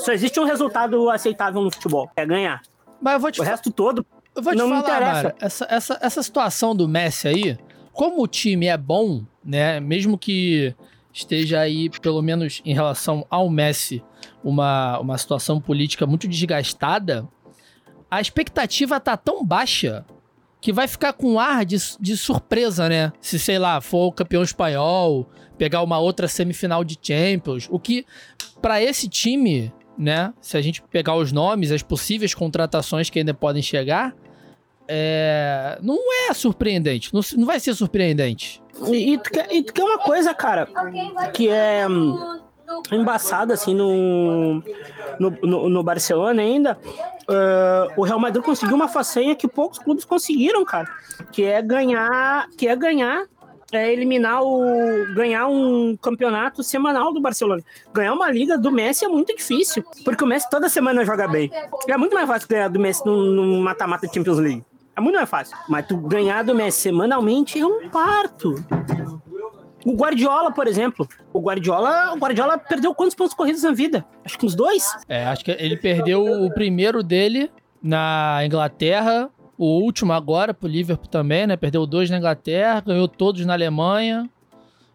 só existe um resultado aceitável no futebol, é ganhar. Mas eu vou te, O resto todo eu vou te não me falar, interessa. Mário, essa, essa, essa situação do Messi aí, como o time é bom, né? Mesmo que esteja aí, pelo menos em relação ao Messi, uma, uma situação política muito desgastada, a expectativa tá tão baixa que vai ficar com ar de, de surpresa, né? Se, sei lá, for o campeão espanhol, pegar uma outra semifinal de Champions, o que, pra esse time, né? Se a gente pegar os nomes, as possíveis contratações que ainda podem chegar, é, não é surpreendente. Não, não vai ser surpreendente. E, e, tu quer, e tu quer uma coisa, cara, que é hum, embaçada, assim, no, no, no, no Barcelona ainda. ah, o Real Madrid conseguiu uma façanha que poucos clubes conseguiram, cara. Que é ganhar. Que é ganhar. É eliminar o. ganhar um campeonato semanal do Barcelona. Ganhar uma liga do Messi é muito difícil. Porque o Messi toda semana joga bem. É muito mais fácil ganhar do Messi num mata-mata Champions League. É muito mais fácil. Mas tu ganhar do Messi semanalmente é um parto. O Guardiola, por exemplo. O Guardiola, o Guardiola perdeu quantos pontos corridos na vida? Acho que uns dois. É, acho que ele perdeu o primeiro dele na Inglaterra, o último agora pro Liverpool também, né? Perdeu dois na Inglaterra, ganhou todos na Alemanha.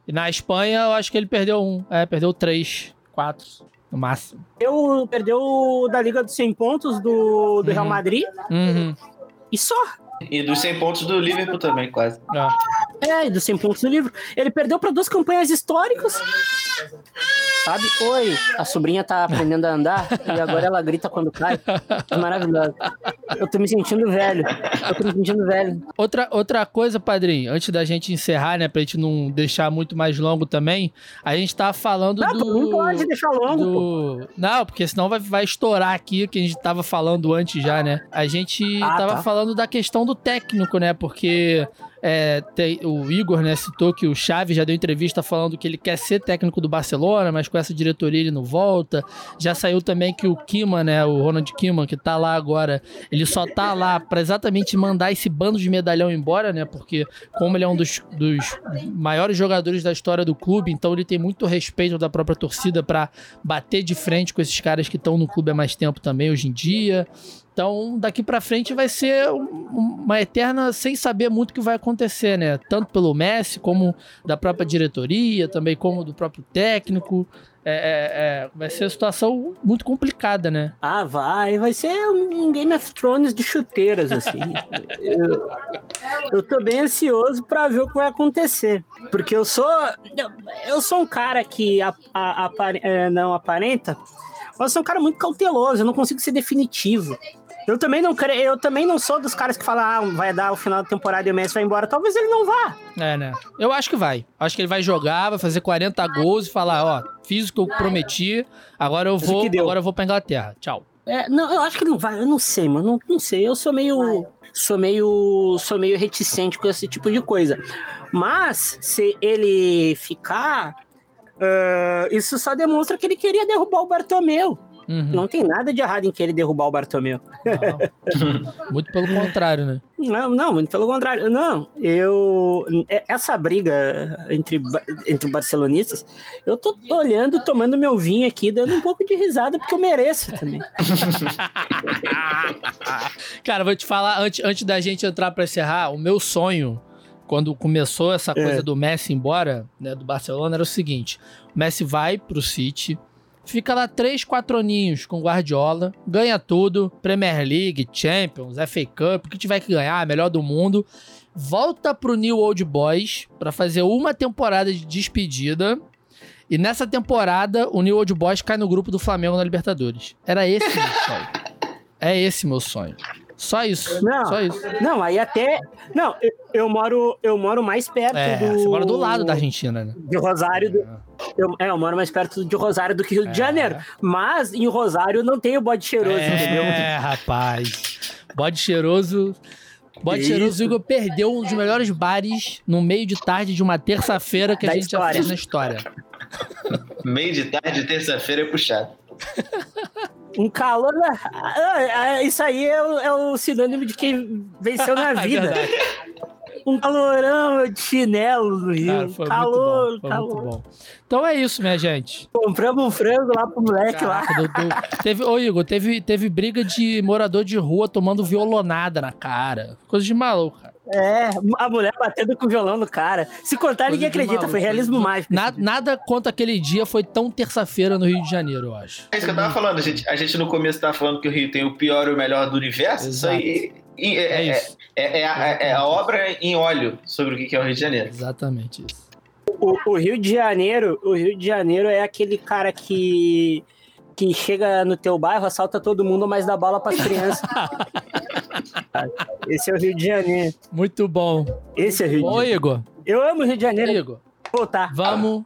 E na Espanha, eu acho que ele perdeu um. É, perdeu três, quatro, no máximo. Eu perdeu o da Liga dos 100 pontos do, do Real Uhum. Madrid Uhum. e só. E dos 100 pontos do Liverpool também, quase. É. É, e dos 100 pontos do livro. Ele perdeu para duas campanhas históricas. Sabe? Oi, a sobrinha tá aprendendo a andar e agora ela grita quando cai. É maravilhoso. Eu tô me sentindo velho. Eu tô me sentindo velho. Outra, outra coisa, padrinho, antes da gente encerrar, né, pra gente não deixar muito mais longo também, a gente tava falando Não, do... não pode deixar longo, do... Não, porque senão vai, vai estourar aqui o que a gente tava falando antes já, né? A gente Ah, tava tá. falando da questão do técnico, né? Porque é, tem- o Igor, né, citou que o Xavi já deu entrevista falando que ele quer ser técnico do Barcelona, mas com essa diretoria ele não volta. Já saiu também que o Kima, né, o Ronald Kima, que tá lá agora, ele só tá lá pra exatamente mandar esse bando de medalhão embora, né? Porque como ele é um dos, dos maiores jogadores da história do clube, então ele tem muito respeito da própria torcida pra bater de frente com esses caras que estão no clube há mais tempo também hoje em dia. Então, daqui pra frente vai ser um- uma eterna sem saber muito o que vai acontecer, né? Tanto pelo Messi, como da própria diretoria, também como do próprio técnico. É, é- é- vai ser uma situação muito complicada, né? Ah, vai. Vai ser um Game of Thrones de chuteiras, assim. eu, eu tô bem ansioso pra ver o que vai acontecer. Porque eu sou. Eu, eu sou um cara que a- é, não aparenta. Mas eu sou um cara muito cauteloso, eu não consigo ser definitivo. Eu também não creio, eu também não sou dos caras que falam, ah, vai dar o final da temporada e o Messi vai embora. Talvez ele não vá. É, né? Eu acho que vai. Acho que ele vai jogar, vai fazer 40 gols e falar, ó, fiz o que eu prometi, agora eu vou, agora eu vou pra Inglaterra. Tchau. É, não, eu acho que não vai, eu não sei, mano. Não, não sei. Eu sou meio. Sou meio. Sou meio reticente com esse tipo de coisa. Mas, se ele ficar. ah, isso só demonstra que ele queria derrubar o Bartomeu. Uhum. Não tem nada de errado em querer derrubar o Bartomeu. Muito pelo contrário, né? Não, não, muito pelo contrário. Não, eu. é- Essa briga entre, entre barcelonistas, eu tô olhando, tomando meu vinho aqui, dando um pouco de risada, porque eu mereço também. Cara, vou te falar, antes, antes da gente entrar pra encerrar, o meu sonho, quando começou essa coisa É. do Messi embora, né, do Barcelona, era o seguinte: o Messi vai pro City, fica lá três, quatro aninhos com Guardiola, ganha tudo, Premier League, Champions, FA Cup, o que tiver que ganhar, melhor do mundo, volta pro New Old Boys pra fazer uma temporada de despedida. E nessa temporada, o New Old Boys cai no grupo do Flamengo na Libertadores. Era esse meu sonho. É esse meu sonho. Só isso. Não. Só isso. Não, aí até. Não, eu, eu moro, eu moro mais perto É, do. você mora do lado da Argentina, né? De Rosário. Do, eu, é, eu moro mais perto de Rosário do que Rio É. de Janeiro. Mas em Rosário não tem o bode cheiroso, entendeu? É, rapaz. Bode cheiroso. Bode cheiroso, isso? Igor perdeu um dos melhores bares no meio de tarde de uma terça-feira que a Da gente já história. fez na história. Meio de tarde, terça-feira é puxado. Um calor. ah, ah, Isso aí é o, é o sinônimo de quem venceu na vida. um calorão de chinelo no Rio. Cara, foi calor, muito bom. Calor. muito bom. Então é isso, minha gente. Compramos um frango lá pro moleque lá. Caraca, Dudu. Teve, ô Igor, teve, teve briga de morador de rua tomando violonada na cara. Coisa de maluco, cara. É, a mulher batendo com o violão no cara. Se cortar, ninguém acredita. maluco, Foi realismo mágico. Na- nada quanto aquele dia foi tão terça-feira no Rio de Janeiro, eu acho. É isso que eu tava falando. A gente, a gente no começo tava falando que o Rio tem o pior e o melhor do universo. Isso Exato. aí e- é, É é, isso. é- é a, é a obra em óleo sobre o que que é o Rio de Janeiro. Exatamente isso. O, o Rio de Janeiro, o Rio de Janeiro é aquele cara que que chega no teu bairro, assalta todo mundo, mas dá bala pras crianças. Esse é o Rio de Janeiro. Muito bom. Esse é o Rio de Ô, Janeiro. Igor, Eu amo o Rio de Janeiro. Igor, voltar. vamos,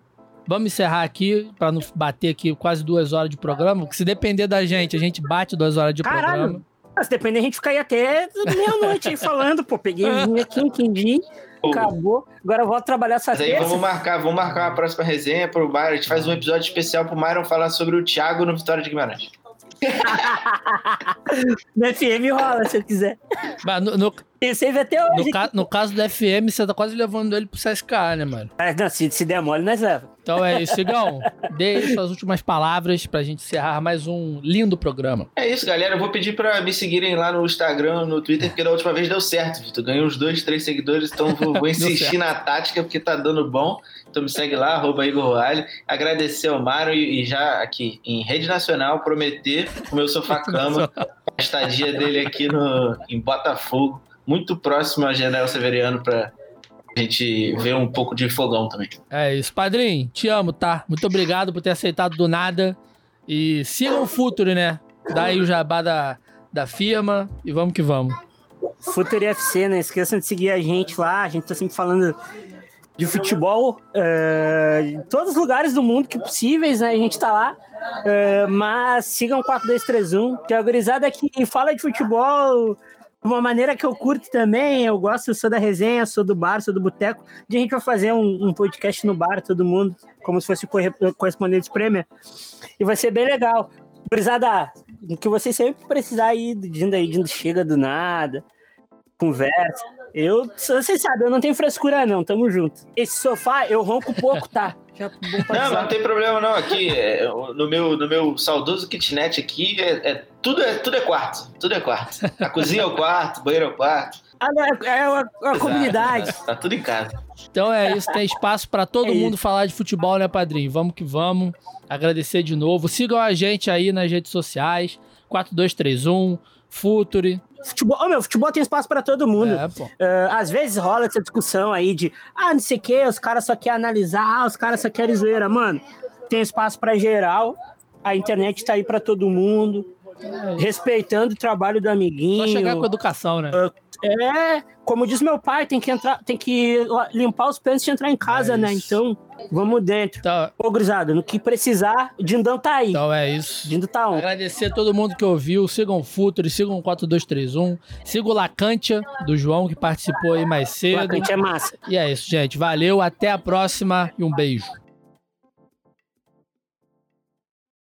vamos encerrar aqui pra não bater aqui quase duas horas de programa. Porque se depender da gente, a gente bate duas horas de Caralho. programa. Mas depende, a gente fica aí até meia-noite aí falando, pô. Peguei um vinho aqui, quindim, acabou. Agora eu volto trabalhar essa Mas aí terça. vamos marcar, vamos marcar uma próxima resenha pro Myron. A gente faz um episódio especial pro Myron falar sobre o Thiago no Vitória de Guimarães. No FM rola, se eu quiser. Mas no, no, Eu save até hoje. no ca- no caso do FM, você tá quase levando ele pro CSK, né, mano? Ah, Não, se, se der mole, nós leva. Então é isso, Igão. Dê suas últimas palavras pra gente encerrar mais um lindo programa. É isso, galera. Eu vou pedir pra me seguirem lá no Instagram, no Twitter, porque da última vez deu certo, Vitor. Ganhei uns dois, três seguidores, então vou, vou insistir na tática porque tá dando bom. Então me segue lá, arroba Igor Roale. Agradecer ao Mário e, e já aqui em rede nacional prometer o meu sofá-cama, a estadia dele aqui no, em Botafogo, muito próximo a General Severiano para A gente vê um pouco de fogão também. É isso. Padrinho, te amo, tá? Muito obrigado por ter aceitado do nada. E sigam o Futuro, né? Dá aí o jabá da, da firma e vamos que vamos. Futuro FC, não esqueçam de seguir a gente lá. A gente tá sempre falando de futebol uh, em todos os lugares do mundo que possíveis, né? A gente tá lá. Uh, mas sigam 4231, que é a gurizada que fala de futebol de uma maneira que eu curto também. Eu gosto, sou da resenha, sou do bar, sou do boteco. A gente vai fazer um, um, podcast no bar, todo mundo, como se fosse correspondente Premier. E vai ser bem legal. Gurizada, que vocês sempre precisar ir, de aí, de chega do nada, conversa. Eu, vocês sabem, eu não tenho frescura, não. Tamo junto. Esse sofá, eu ronco pouco, tá? Já, não, não tem problema, não. Aqui, é, no, meu, no meu saudoso kitnet aqui, é, é, tudo, é, tudo é quarto. Tudo é quarto. A cozinha é o quarto, o banheiro é o quarto. Ah, é, é uma, uma comunidade. Tá tudo em casa. Então é isso, tem espaço para todo é mundo isso. falar de futebol, né, padrinho? Vamos que vamos. Agradecer de novo. Sigam a gente aí nas redes sociais. 4231, Futuri, Futebol, oh, meu, futebol tem espaço para todo mundo. É, uh, às vezes rola essa discussão aí de, ah, não sei o que, os caras só querem analisar, ah, os caras só querem zoeira. Mano, tem espaço para geral, a internet tá aí para todo mundo. Respeitando o trabalho do amiguinho. Só chegar com educação, né? É, como diz meu pai, tem que entrar, tem que limpar os pés e entrar em casa, é né? Então, vamos dentro. Então, Ô, Grisado, no que precisar, Dindão tá aí. Então é isso. Dindo tá on. Agradecer a todo mundo que ouviu. Sigam o Futuro, sigam o 4231. Sigam o Lacantia, do João, que participou aí mais cedo. Lacantia é massa. E é isso, gente. Valeu, até a próxima e um beijo.